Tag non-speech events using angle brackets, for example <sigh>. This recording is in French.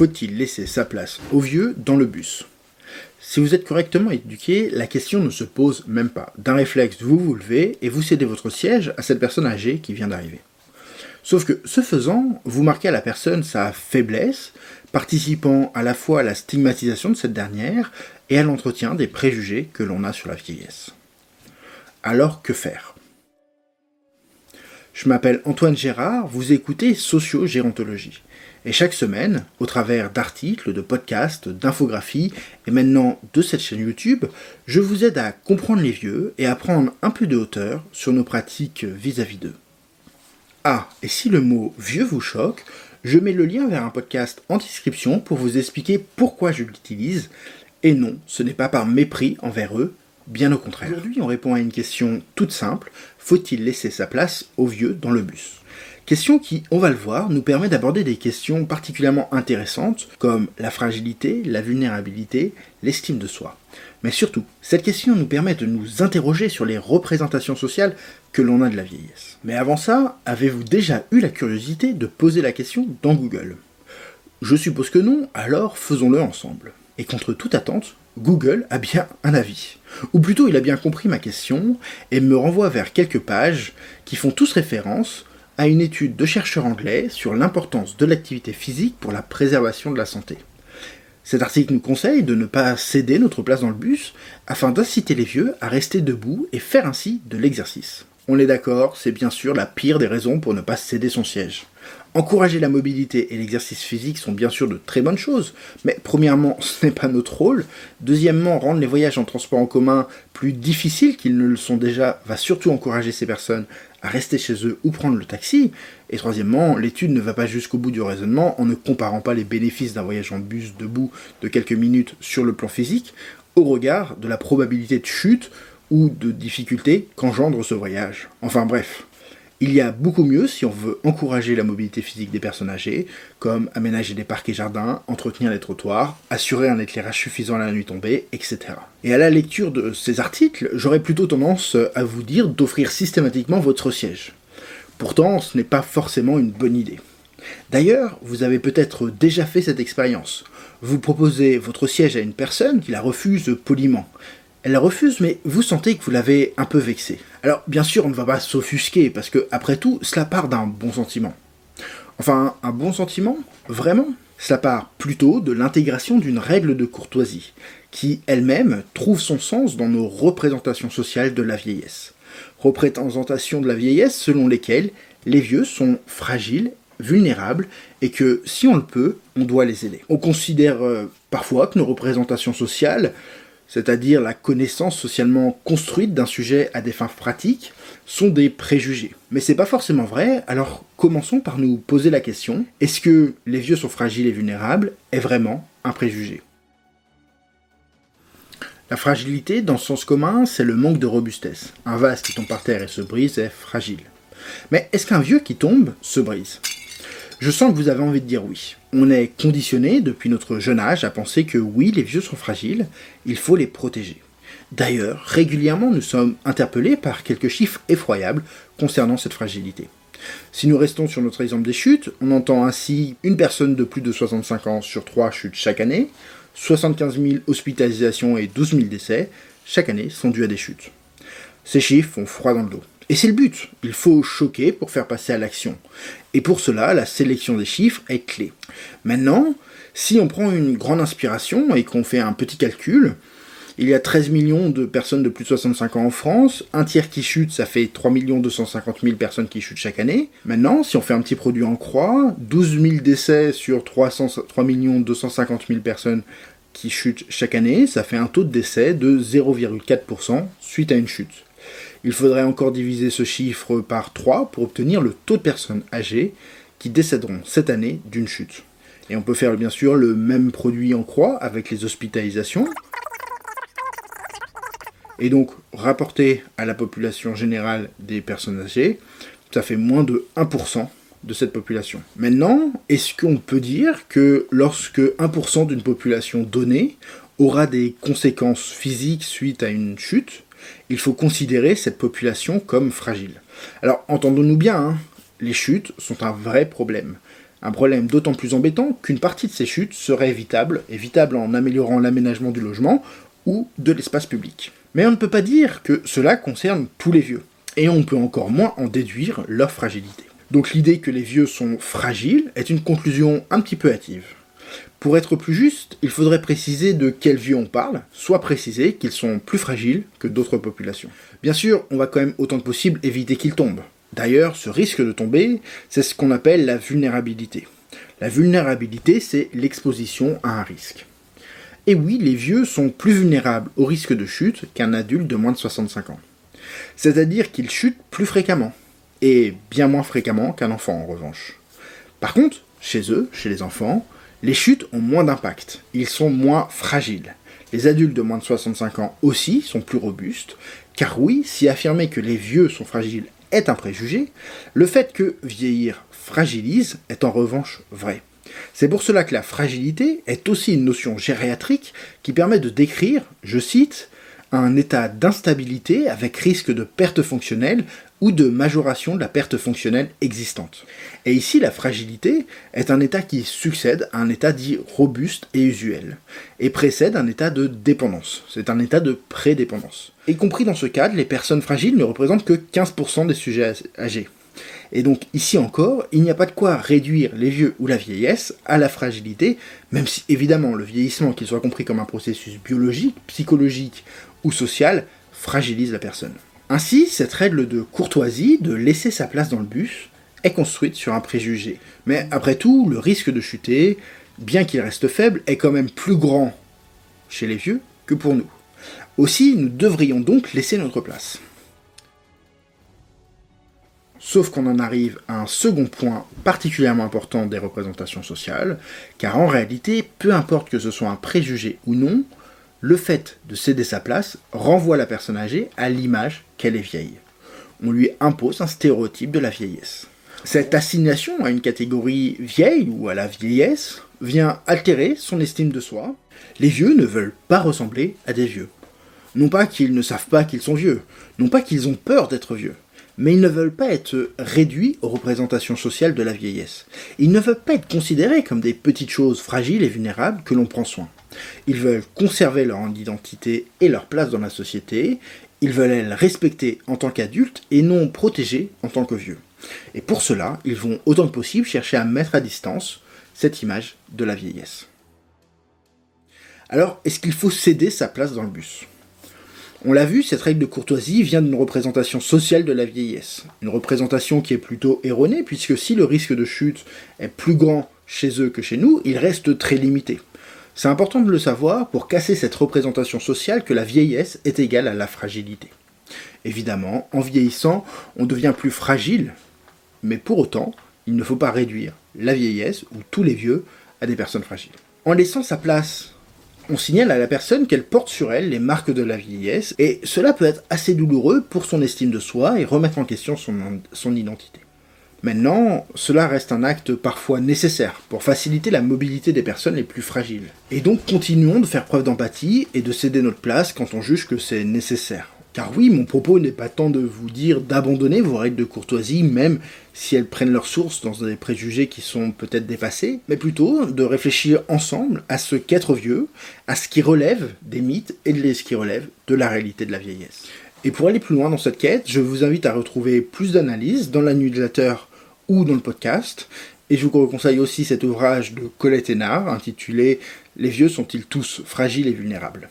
Faut-il laisser sa place aux vieux dans le bus? Si vous êtes correctement éduqué, la question ne se pose même pas. D'un réflexe, vous vous levez et vous cédez votre siège à cette personne âgée qui vient d'arriver. Sauf que, ce faisant, vous marquez à la personne sa faiblesse, participant à la fois à la stigmatisation de cette dernière et à l'entretien des préjugés que l'on a sur la vieillesse. Alors que faire? Je m'appelle Antoine Gérard, vous écoutez Socio-Gérontologie. Et chaque semaine, au travers d'articles, de podcasts, d'infographies et maintenant de cette chaîne YouTube, je vous aide à comprendre les vieux et à prendre un peu de hauteur sur nos pratiques vis-à-vis d'eux. Ah, et si le mot vieux vous choque, je mets le lien vers un podcast en description pour vous expliquer pourquoi je l'utilise. Et non, ce n'est pas par mépris envers eux, bien au contraire. Aujourd'hui, on répond à une question toute simple faut-il laisser sa place aux vieux dans le bus? Question qui, on va le voir, nous permet d'aborder des questions particulièrement intéressantes comme la fragilité, la vulnérabilité, l'estime de soi. Mais surtout, cette question nous permet de nous interroger sur les représentations sociales que l'on a de la vieillesse. Mais avant ça, avez-vous déjà eu la curiosité de poser la question dans Google? Je suppose que non, alors faisons-le ensemble. Et contre toute attente, Google a bien un avis. Ou plutôt, il a bien compris ma question et me renvoie vers quelques pages qui font tous référence à une étude de chercheurs anglais sur l'importance de l'activité physique pour la préservation de la santé. Cet article nous conseille de ne pas céder notre place dans le bus afin d'inciter les vieux à rester debout et faire ainsi de l'exercice. On est d'accord, c'est bien sûr la pire des raisons pour ne pas céder son siège. Encourager la mobilité et l'exercice physique sont bien sûr de très bonnes choses, mais premièrement, <laughs> ce n'est pas notre rôle. Deuxièmement, rendre les voyages en transport en commun plus difficiles qu'ils ne le sont déjà va surtout encourager ces personnes à rester chez eux ou prendre le taxi. Et troisièmement, l'étude ne va pas jusqu'au bout du raisonnement en ne comparant pas les bénéfices d'un voyage en bus debout de quelques minutes sur le plan physique au regard de la probabilité de chute ou de difficulté qu'engendre ce voyage. Enfin bref, il y a beaucoup mieux si on veut encourager la mobilité physique des personnes âgées, comme aménager des parcs et jardins, entretenir les trottoirs, assurer un éclairage suffisant à la nuit tombée, etc. Et à la lecture de ces articles, j'aurais plutôt tendance à vous dire d'offrir systématiquement votre siège. Pourtant, ce n'est pas forcément une bonne idée. D'ailleurs, vous avez peut-être déjà fait cette expérience. Vous proposez votre siège à une personne qui la refuse poliment. Elle la refuse, mais vous sentez que vous l'avez un peu vexée. Alors, bien sûr, on ne va pas s'offusquer, parce que, après tout, cela part d'un bon sentiment. Enfin, un bon sentiment Vraiment Cela part plutôt de l'intégration d'une règle de courtoisie, qui elle-même trouve son sens dans nos représentations sociales de la vieillesse. Représentations de la vieillesse selon lesquelles les vieux sont fragiles, vulnérables, et que, si on le peut, on doit les aider. On considère euh, parfois que nos représentations sociales c'est-à-dire la connaissance socialement construite d'un sujet à des fins pratiques, sont des préjugés. Mais c'est pas forcément vrai, alors commençons par nous poser la question est-ce que les vieux sont fragiles et vulnérables est vraiment un préjugé? La fragilité, dans le sens commun, c'est le manque de robustesse. Un vase qui tombe par terre et se brise est fragile. Mais est-ce qu'un vieux qui tombe se brise? Je sens que vous avez envie de dire oui on est conditionné depuis notre jeune âge à penser que oui, les vieux sont fragiles, il faut les protéger. D'ailleurs, régulièrement, nous sommes interpellés par quelques chiffres effroyables concernant cette fragilité. Si nous restons sur notre exemple des chutes, on entend ainsi une personne de plus de 65 ans sur 3 chutes chaque année, 75 000 hospitalisations et 12 000 décès chaque année sont dus à des chutes. Ces chiffres font froid dans le dos. Et c'est le but. Il faut choquer pour faire passer à l'action. Et pour cela, la sélection des chiffres est clé. Maintenant, si on prend une grande inspiration et qu'on fait un petit calcul, il y a 13 millions de personnes de plus de 65 ans en France, un tiers qui chute, ça fait 3 250 000 personnes qui chutent chaque année. Maintenant, si on fait un petit produit en croix, 12 000 décès sur 3, 3 250 000 personnes qui chutent chaque année, ça fait un taux de décès de 0,4% suite à une chute. Il faudrait encore diviser ce chiffre par 3 pour obtenir le taux de personnes âgées qui décéderont cette année d'une chute. Et on peut faire bien sûr le même produit en croix avec les hospitalisations. Et donc, rapporté à la population générale des personnes âgées, ça fait moins de 1% de cette population. Maintenant, est-ce qu'on peut dire que lorsque 1% d'une population donnée aura des conséquences physiques suite à une chute, il faut considérer cette population comme fragile. Alors, entendons-nous bien, hein, les chutes sont un vrai problème. Un problème d'autant plus embêtant qu'une partie de ces chutes serait évitable, évitable en améliorant l'aménagement du logement ou de l'espace public. Mais on ne peut pas dire que cela concerne tous les vieux, et on peut encore moins en déduire leur fragilité. Donc l'idée que les vieux sont fragiles est une conclusion un petit peu hâtive. Pour être plus juste, il faudrait préciser de quels vieux on parle, soit préciser qu'ils sont plus fragiles que d'autres populations. Bien sûr, on va quand même autant que possible éviter qu'ils tombent. D'ailleurs, ce risque de tomber, c'est ce qu'on appelle la vulnérabilité. La vulnérabilité, c'est l'exposition à un risque. Et oui, les vieux sont plus vulnérables au risque de chute qu'un adulte de moins de 65 ans. C'est-à-dire qu'ils chutent plus fréquemment, et bien moins fréquemment qu'un enfant en revanche. Par contre, chez eux, chez les enfants, les chutes ont moins d'impact, ils sont moins fragiles. Les adultes de moins de 65 ans aussi sont plus robustes, car oui, si affirmer que les vieux sont fragiles est un préjugé, le fait que vieillir fragilise est en revanche vrai. C'est pour cela que la fragilité est aussi une notion gériatrique qui permet de décrire, je cite, un état d'instabilité avec risque de perte fonctionnelle ou de majoration de la perte fonctionnelle existante. Et ici, la fragilité est un état qui succède à un état dit robuste et usuel, et précède un état de dépendance. C'est un état de prédépendance. Y compris dans ce cadre, les personnes fragiles ne représentent que 15% des sujets âgés. Et donc ici encore, il n'y a pas de quoi réduire les vieux ou la vieillesse à la fragilité, même si évidemment le vieillissement, qu'il soit compris comme un processus biologique, psychologique ou social, fragilise la personne. Ainsi, cette règle de courtoisie, de laisser sa place dans le bus, est construite sur un préjugé. Mais après tout, le risque de chuter, bien qu'il reste faible, est quand même plus grand chez les vieux que pour nous. Aussi, nous devrions donc laisser notre place. Sauf qu'on en arrive à un second point particulièrement important des représentations sociales, car en réalité, peu importe que ce soit un préjugé ou non, le fait de céder sa place renvoie la personne âgée à l'image qu'elle est vieille. On lui impose un stéréotype de la vieillesse. Cette assignation à une catégorie vieille ou à la vieillesse vient altérer son estime de soi. Les vieux ne veulent pas ressembler à des vieux. Non pas qu'ils ne savent pas qu'ils sont vieux, non pas qu'ils ont peur d'être vieux, mais ils ne veulent pas être réduits aux représentations sociales de la vieillesse. Ils ne veulent pas être considérés comme des petites choses fragiles et vulnérables que l'on prend soin. Ils veulent conserver leur identité et leur place dans la société. Ils veulent être respecter en tant qu'adultes et non protégés en tant que vieux. Et pour cela, ils vont autant que possible chercher à mettre à distance cette image de la vieillesse. Alors, est-ce qu'il faut céder sa place dans le bus? On l'a vu, cette règle de courtoisie vient d'une représentation sociale de la vieillesse. Une représentation qui est plutôt erronée, puisque si le risque de chute est plus grand chez eux que chez nous, il reste très limité. C'est important de le savoir pour casser cette représentation sociale que la vieillesse est égale à la fragilité. Évidemment, en vieillissant, on devient plus fragile, mais pour autant, il ne faut pas réduire la vieillesse ou tous les vieux à des personnes fragiles. En laissant sa place, on signale à la personne qu'elle porte sur elle les marques de la vieillesse, et cela peut être assez douloureux pour son estime de soi et remettre en question son, son identité. Maintenant, cela reste un acte parfois nécessaire pour faciliter la mobilité des personnes les plus fragiles. Et donc continuons de faire preuve d'empathie et de céder notre place quand on juge que c'est nécessaire. Car oui, mon propos n'est pas tant de vous dire d'abandonner vos règles de courtoisie, même si elles prennent leur source dans des préjugés qui sont peut-être dépassés, mais plutôt de réfléchir ensemble à ce qu'être vieux, à ce qui relève des mythes et de ce qui relève de la réalité de la vieillesse. Et pour aller plus loin dans cette quête, je vous invite à retrouver plus d'analyses dans l'annulateur ou dans le podcast. Et je vous conseille aussi cet ouvrage de Colette Hénard intitulé Les vieux sont-ils tous fragiles et vulnérables?